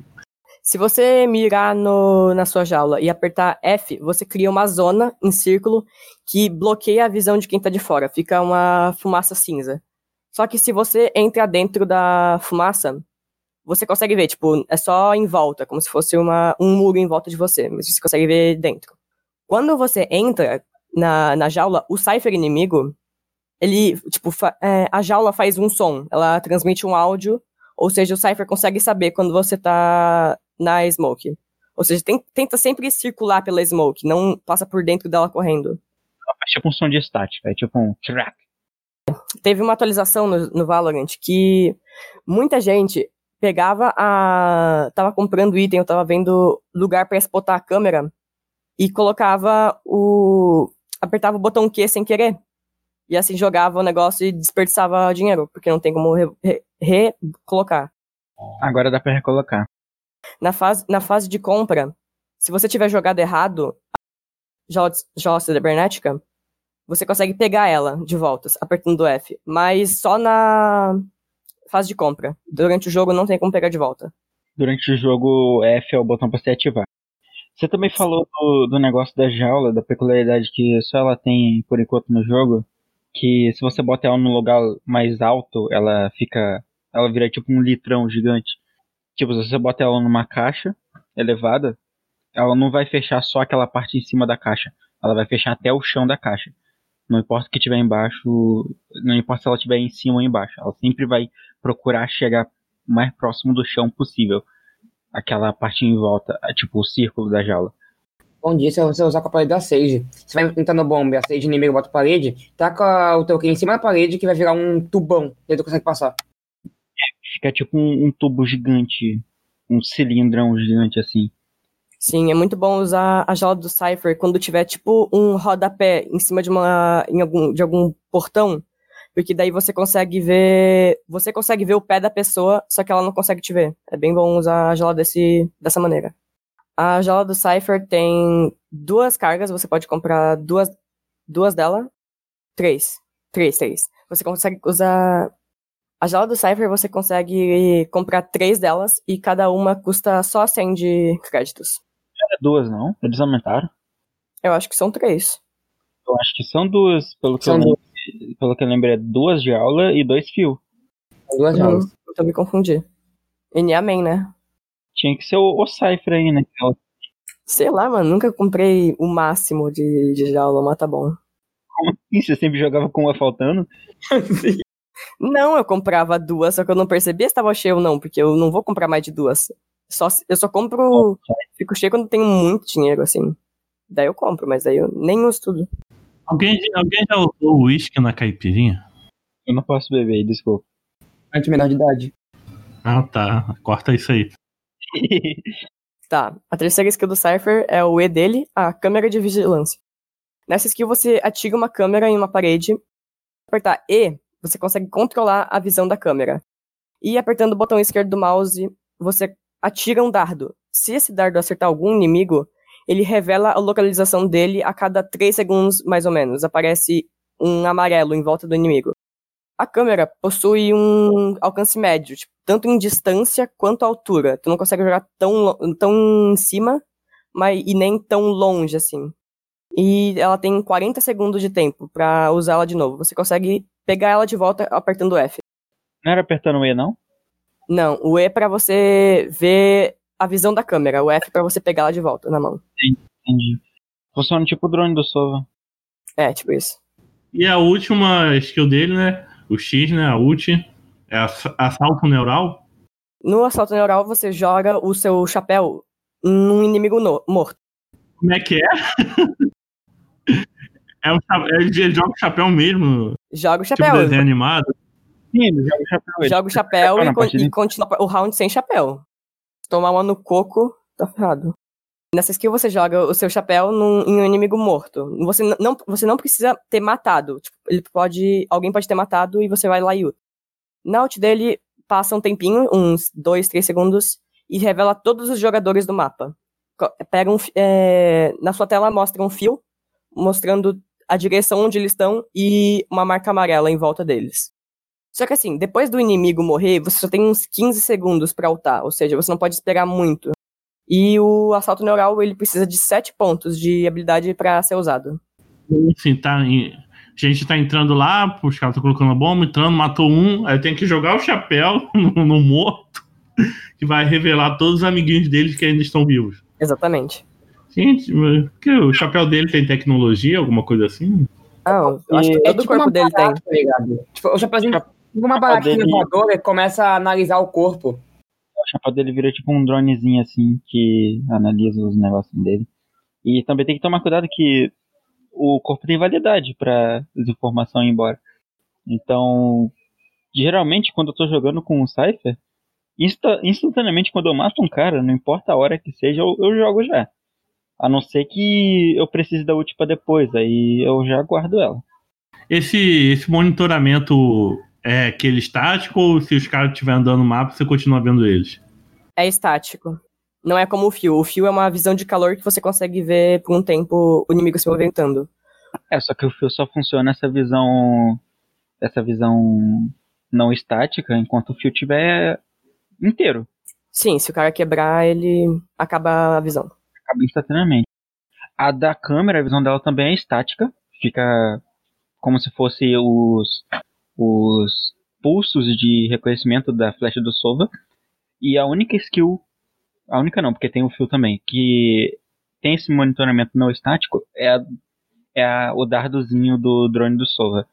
Se você mirar no, na sua jaula e apertar F, você cria uma zona em círculo que bloqueia a visão de quem tá de fora. Fica uma fumaça cinza. Só que se você entra dentro da fumaça, você consegue ver, tipo, é só em volta, como se fosse uma, um muro em volta de você, mas você consegue ver dentro. Quando você entra na, na jaula, o Cypher inimigo, ele, tipo, é, a jaula faz um som, ela transmite um áudio, ou seja, o Cypher consegue saber quando você tá na smoke. Ou seja, tem- tenta sempre circular pela smoke, não passa por dentro dela correndo. Faz tipo um som de estática. É tipo um track. Teve uma atualização no, no Valorant que muita gente pegava a. tava comprando item, eu tava vendo lugar pra spotar a câmera e colocava o. apertava o botão Q sem querer. E assim jogava o negócio e desperdiçava dinheiro, porque não tem como recolocar. Re. Agora dá pra recolocar. na fase, na fase de compra, se você tiver jogado errado, a jaula cibernética, você consegue pegar ela de volta, apertando o F. Mas só na fase de compra. Durante o jogo não tem como pegar de volta. Durante o jogo, F é o botão pra se ativar. Você também falou do, do negócio da jaula, da peculiaridade que só ela tem por enquanto no jogo. Que se você bota ela num lugar mais alto, ela fica. Ela vira tipo um litrão gigante. Tipo, se você bota ela numa caixa elevada, ela não vai fechar só aquela parte em cima da caixa. Ela vai fechar até o chão da caixa. Não importa o que tiver embaixo, não importa se ela estiver em cima ou embaixo. Ela sempre vai procurar chegar o mais próximo do chão possível. Aquela parte em volta, é tipo o círculo da jaula. Bom dia, se você usar com a parede da Sage. Você vai entrar no bomba e a Sage inimigo bota a parede, taca o teu em cima da parede que vai virar um tubão. E aí tu consegue passar. Fica tipo um, um tubo gigante, um cilindrão gigante assim. Sim, é muito bom usar a jaula do Cypher quando tiver tipo um rodapé em cima de uma em algum de algum portão, porque daí você consegue ver, você consegue ver o pé da pessoa, só que ela não consegue te ver. É bem bom usar a jaula desse dessa maneira. A jaula do Cypher tem duas cargas, você pode comprar duas duas dela, três, três, três. Você consegue usar a jaula do Cypher, você consegue comprar três delas e cada uma custa só 100 de créditos. É duas, não? Eles aumentaram? Eu acho que são três. Eu acho que são duas, pelo que, São eu, lembro, pelo que eu lembro, é duas de aula e dois fios. Duas jaulas. Uhum, então me confundi. E Amém, né? Tinha que ser o, o Cypher aí, né? Sei lá, mano, nunca comprei o máximo de, de jaula, mas tá bom. Como assim? Você sempre jogava com uma faltando? Não, eu comprava duas, só que eu não percebia se tava cheio ou não, porque eu não vou comprar mais de duas. Só, eu só compro. Fico cheio quando tenho muito dinheiro, assim. Daí eu compro, mas aí eu nem uso tudo. Alguém, alguém já usou uísque na caipirinha? Eu não posso beber, desculpa. Antes menor de idade. Ah, tá. Corta isso aí. Tá, a terceira skill do Cypher é o E dele, a câmera de vigilância. Nessa skill você atira uma câmera em uma parede. Apertar E, você consegue controlar a visão da câmera. E apertando o botão esquerdo do mouse, você atira um dardo. Se esse dardo acertar algum inimigo, ele revela a localização dele a cada 3 segundos, mais ou menos. Aparece um amarelo em volta do inimigo. A câmera possui um alcance médio, tipo, tanto em distância quanto altura. Tu não consegue jogar tão, tão em cima, mas e nem tão longe assim. E ela tem 40 segundos de tempo pra usar ela de novo. Você consegue pegar ela de volta apertando F. Não era apertando o E, não? Não, o E é pra você ver a visão da câmera, o F é pra você pegar ela de volta na mão. Entendi. Funciona tipo o drone do Sova. É, tipo isso. E a última skill dele, né? O X, né? A ult. É ass- assalto neural. No assalto neural, você joga o seu chapéu num inimigo no- morto. Como é que é? É um, cha- ele joga o chapéu mesmo, Joga o tipo chapéu. desenho animado. Sim, ele joga o chapéu. ele joga o chapéu e, con- partida e continua o round sem chapéu. Tomar uma no coco, tá ferrado. Nessa skill você joga o seu chapéu num, em um inimigo morto. Você não, você não precisa ter matado. Tipo, ele pode. Alguém pode ter matado e você vai lá e usa. Na ult dele, passa um tempinho, uns 2, 3 segundos, e revela todos os jogadores do mapa. Pega um. é, na sua tela mostra um fio mostrando a direção onde eles estão e uma marca amarela em volta deles. Só que assim, depois do inimigo morrer, você só tem uns 15 segundos pra ultar, ou seja, você não pode esperar muito. E o assalto neural, ele precisa de 7 pontos de habilidade pra ser usado. Assim, tá em- a gente tá entrando lá, os caras estão colocando a bomba, entrando, matou um, aí tem que jogar o chapéu no, no morto, que vai revelar todos os amiguinhos deles que ainda estão vivos. Exatamente. Gente, que o chapéu dele tem tecnologia, alguma coisa assim? Não, eu acho que É todo o tipo corpo dele tem. tá? Tipo, o chapéuzinho, Chap- uma chapéu baratinha dele- voadora e começa a analisar o corpo. O chapéu dele vira tipo um dronezinho assim que analisa os negócios dele. E também tem que tomar cuidado que o corpo tem validade pra desinformação ir embora. Então, geralmente quando eu tô jogando com um Cypher, insta- instantaneamente quando eu mato um cara, não importa a hora que seja, eu, eu jogo já. A não ser que eu precise da ult pra depois, aí eu já guardo ela. Esse, esse monitoramento é aquele estático ou se os caras estiverem andando no mapa, você continua vendo eles? É estático. Não é como o fio. O fio é uma visão de calor que você consegue ver por um tempo o inimigo se movimentando. É, só que o fio só funciona essa visão. Essa visão não estática enquanto o fio estiver inteiro. Sim, se o cara quebrar, ele acaba a visão. Acaba instantaneamente. A da câmera, a visão dela também é estática. Fica como se fosse os, os pulsos de reconhecimento da flecha do Sova. E a única skill. A única não, porque tem o fio também. Que tem esse monitoramento não estático é, a- é a- o dardozinho do drone do Sova.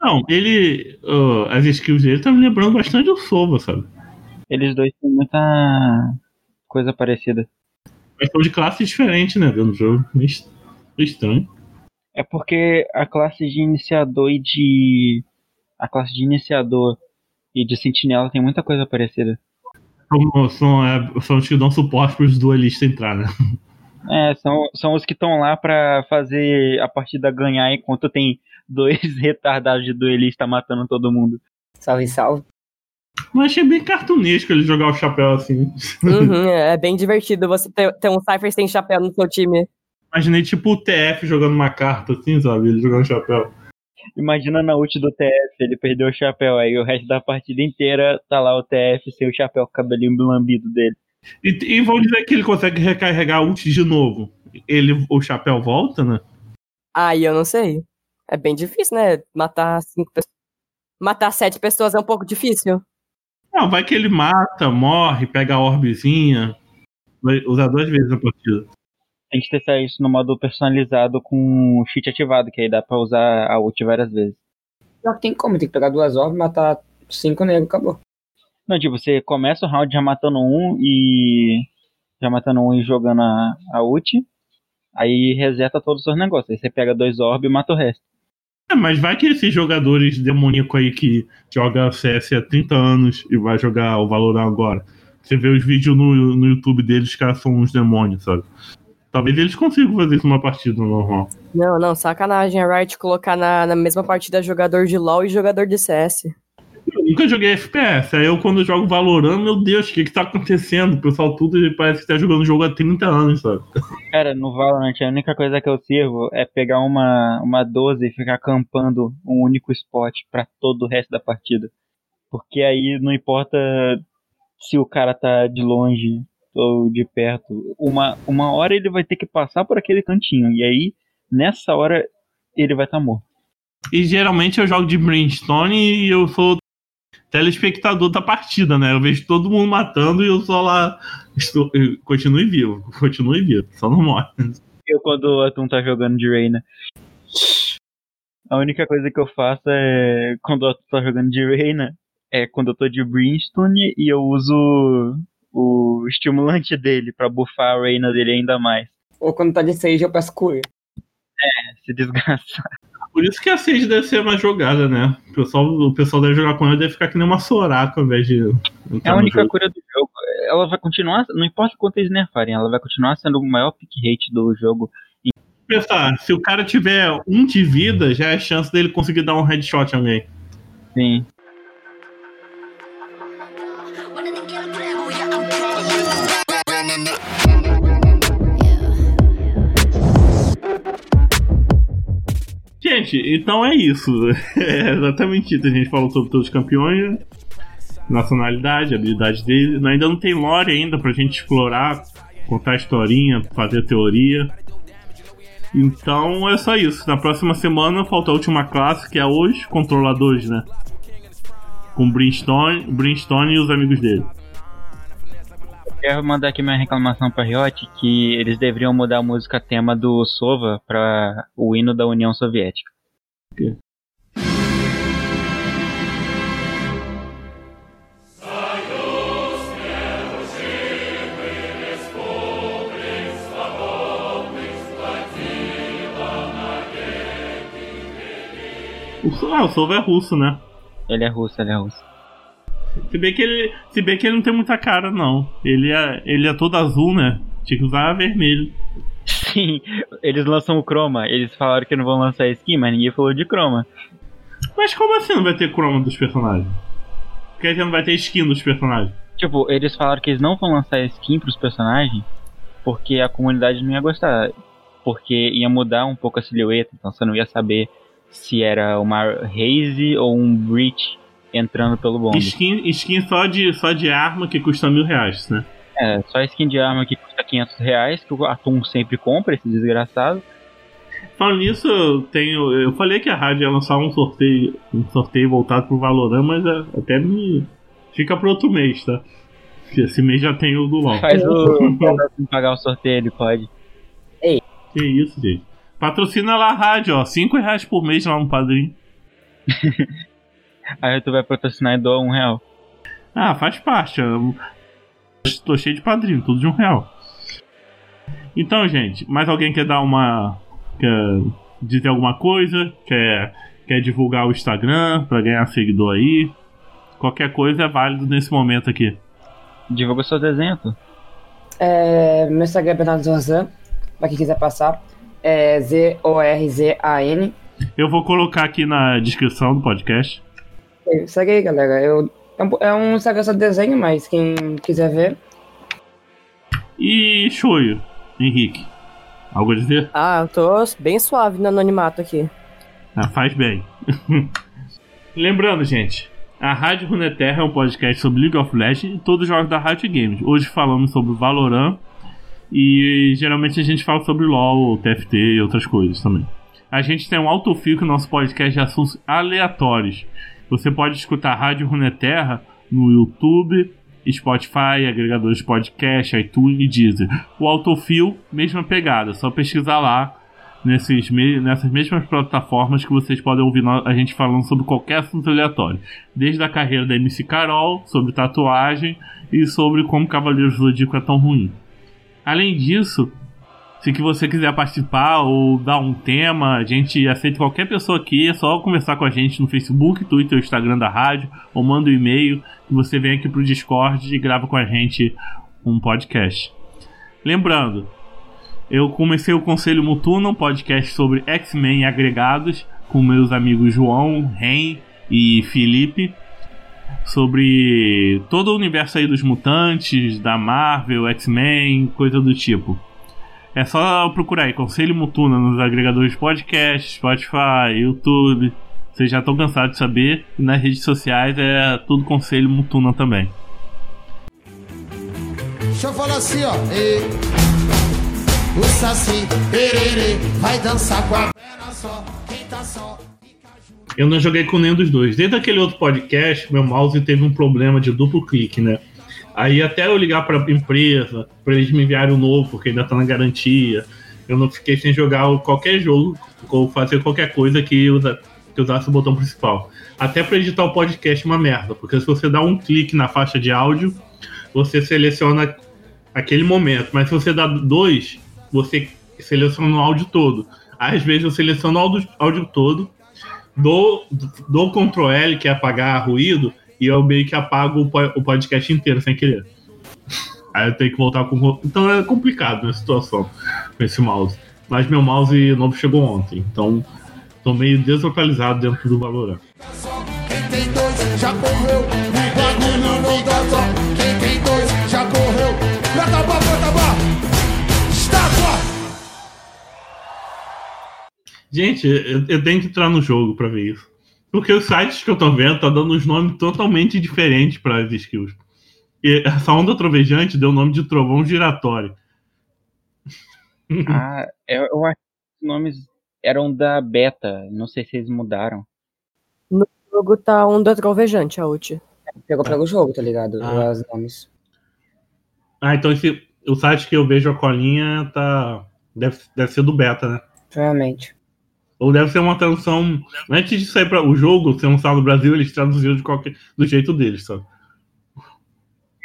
Não, ele. as skills dele tá me lembrando bastante do Sova, sabe? Eles dois têm muita coisa parecida. Mas são de classes diferentes, né? Dentro do jogo. Meio estranho. É porque a classe de iniciador e de. A classe de iniciador e de sentinela tem muita coisa parecida. São, são, é, são os que dão suporte pros duelistas entrar, né? É, são, são os que estão lá pra fazer a partida ganhar enquanto tem dois retardados de duelista matando todo mundo. Salve, salve. Mas achei bem cartunesco ele jogar o chapéu assim. Uhum, é bem divertido você ter, ter um Cypher sem chapéu no seu time. Imaginei tipo o TF jogando uma carta assim, sabe? Ele jogando chapéu. Imagina na ult do TF, ele perdeu o chapéu, aí o resto da partida inteira tá lá o TF sem o chapéu com o cabelinho lambido dele. E, e vão dizer que ele consegue recarregar a ult de novo. Ele, o chapéu volta, né? Aí eu não sei. É bem difícil, né? Matar cinco pessoas. Matar sete pessoas é um pouco difícil. Não, vai que ele mata, morre, pega a orbezinha. Vai usar duas vezes a partida. Tem que testar isso no modo personalizado com o cheat ativado, que aí dá pra usar a ult várias vezes. Só que tem como, tem que pegar duas orbes, matar cinco negros, acabou. Não, tipo, você começa o round já matando um e. Já matando um e jogando a, a ult. Aí reseta todos os seus negócios. Aí você pega dois orbes e mata o resto. É, mas vai que esses jogadores demoníacos aí que joga CS há 30 anos e vai jogar o Valorant agora. Você vê os vídeos no, no YouTube deles, os caras são uns demônios, sabe? Talvez eles consigam fazer isso numa partida normal. Não, não, sacanagem a Riot colocar na, na mesma partida jogador de LoL e jogador de CS. Eu nunca joguei FPS. Aí eu, quando eu jogo Valorant, meu Deus, o que que tá acontecendo? O pessoal tudo parece que tá jogando o jogo há 30 anos, sabe? Cara, no Valorant a única coisa que eu sirvo é pegar uma, uma 12 e ficar acampando um único spot pra todo o resto da partida. Porque aí não importa se o cara tá de longe ou de perto. Uma, uma hora ele vai ter que passar por aquele cantinho. E aí, nessa hora, ele vai estar tá morto. E geralmente eu jogo de Brimstone e eu sou telespectador da partida, né? Eu vejo todo mundo matando e eu só lá estou, continue vivo, continue vivo, só não morre. Eu, quando o Atum tá jogando de Reina, a única coisa que eu faço é, quando o Atum tá jogando de Reina, é quando eu tô de Brimstone e eu uso o estimulante dele pra buffar a Reina dele ainda mais. Ou quando tá de Sage eu peço cura. Se desgraçar. Por isso que a Sage deve ser mais jogada, né? O pessoal, o pessoal deve jogar com ela deve ficar que nem uma Soraka ao invés de. É a única cura do jogo. Ela vai continuar, não importa quanto eles nerfarem, ela vai continuar sendo o maior pick rate do jogo. Pensar, se o cara tiver um de vida, já é chance dele conseguir dar um headshot em alguém. Sim. Gente, então é isso. É exatamente isso. A gente falou sobre todos os campeões, nacionalidade, habilidade dele. Ainda não tem lore ainda pra gente explorar, contar historinha, fazer teoria. Então é só isso. Na próxima semana falta a última classe, que é hoje, controladores, né? Com Brimstone, Brimstone e os amigos dele. Quero mandar aqui minha reclamação pra Riot que eles deveriam mudar a música tema do Sova pra o hino da União Soviética. Ah, o Sova é russo, né? Ele é russo, ele é russo. Se bem que ele, se bem que ele não tem muita cara, não. Ele é, ele é todo azul, né? Tinha que usar vermelho. Sim, eles lançam o Chroma. Eles falaram que não vão lançar skin, mas ninguém falou de Chroma. Mas como assim não vai ter croma dos personagens? Porque já não vai ter skin dos personagens. Tipo, eles falaram que eles não vão lançar skin pros personagens porque a comunidade não ia gostar. Porque ia mudar um pouco a silhueta, então você não ia saber se era uma Haze ou um Breach entrando pelo bombe. Skin, skin só, de, só de arma que custa mil reais, né? É, só skin de arma que custa 500 reais, que o Atum sempre compra, esse desgraçado. Falando nisso, eu tenho. Eu falei que a rádio ia lançar um sorteio, um sorteio voltado pro Valorant, mas é- até me. Fica pro outro mês, tá? Esse mês já tem o do LOL. Faz o. Pra pagar o sorteio, ele pode. Que isso, gente. Patrocina lá a rádio, ó. 5 reais por mês lá no padrinho. Aí tu vai patrocinar e doa um real. Ah, faz parte. Eu tô cheio de padrinho, tudo de um real. Então, gente, mais alguém quer dar uma. Quer dizer alguma coisa? Quer, quer divulgar o Instagram pra ganhar seguidor aí? Qualquer coisa é válido nesse momento aqui. Divulga seu desenho, tu. É, meu Instagram é Bernardo Zorzan, pra quem quiser passar. É Z-O-R-Z-A-N. Eu vou colocar aqui na descrição do podcast. É, Segue aí, galera. Eu, é, um, é um Instagram só de desenho, mas quem quiser ver. E Shoyo, Henrique. Algo a dizer? Ah, eu tô bem suave no anonimato aqui. Ah, faz bem. Lembrando, gente, a Rádio Runeterra é um podcast sobre League of Legends e todos os jogos da Riot Games. Hoje falamos sobre Valorant e geralmente a gente fala sobre LoL, TFT e outras coisas também. A gente tem um autofio que nosso podcast de assuntos aleatórios. Você pode escutar a Rádio Runeterra no YouTube, Spotify, agregadores de podcast, iTunes e Deezer. O Autofill, mesma pegada, só pesquisar lá nesses, nessas mesmas plataformas que vocês podem ouvir a gente falando sobre qualquer assunto aleatório. Desde a carreira da MC Carol, sobre tatuagem e sobre como Cavaleiros do Zodíaco é tão ruim. Além disso, se que você quiser participar ou dar um tema, a gente aceita qualquer pessoa aqui, é só conversar com a gente no Facebook, Twitter, Instagram da rádio, ou manda um e-mail e você vem aqui pro Discord e grava com a gente um podcast. Lembrando, eu comecei o Conselho Mutuno, um podcast sobre X-Men agregados, com meus amigos João, Ren e Felipe, sobre todo o universo aí dos mutantes, da Marvel, X-Men, coisa do tipo. É só procurar aí Conselho Mutuna nos agregadores de podcast, Spotify, YouTube. Vocês já estão cansados de saber. E nas redes sociais é tudo Conselho Mutuna também. Deixa eu falar assim, ó. E... O Saci, perere, vai dançar com a perna só. Quem tá só. Eu não joguei com nenhum dos dois. Desde aquele outro podcast, meu mouse teve um problema de duplo clique, né? Aí até eu ligar para a empresa, para eles me enviarem um novo, porque ainda tá na garantia. Eu não fiquei sem jogar qualquer jogo ou fazer qualquer coisa que, usa, que usasse o botão principal. Até para editar o podcast é uma merda, porque se você dá um clique na faixa de áudio, você seleciona aquele momento. Mas se você dá dois, você seleciona o áudio todo. Às vezes eu seleciono o áudio, áudio todo, dou, dou Ctrl L, que é apagar ruído, e eu meio que apago o podcast inteiro sem querer. Aí eu tenho que voltar com. Então é complicado nessa situação com esse mouse. Mas meu mouse novo chegou ontem, então tô meio deslocalizado dentro do Valorant. Gente, eu, eu tenho que entrar no jogo pra ver isso. Porque os sites que eu tô vendo tá dando uns nomes totalmente diferentes para as skills. E essa onda trovejante deu o nome de trovão giratório. Ah, eu, eu acho que os nomes eram da beta. Não sei se eles mudaram. No jogo tá onda trovejante, a ult. Pegou pelo jogo, tá ligado? Ah. Os nomes. Ah, então esse, o site que eu vejo a colinha tá. Deve, deve ser do beta, né? Provavelmente. Ou deve ser uma tradução. Antes de sair para o jogo ser lançado no Brasil, eles traduziram de qualquer, do jeito deles, só.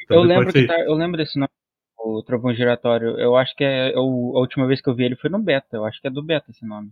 Eu lembro, que tá, eu lembro desse nome, o Trovão Giratório. Eu acho que é. Eu, a última vez que eu vi ele foi no beta. Eu acho que é do beta esse nome.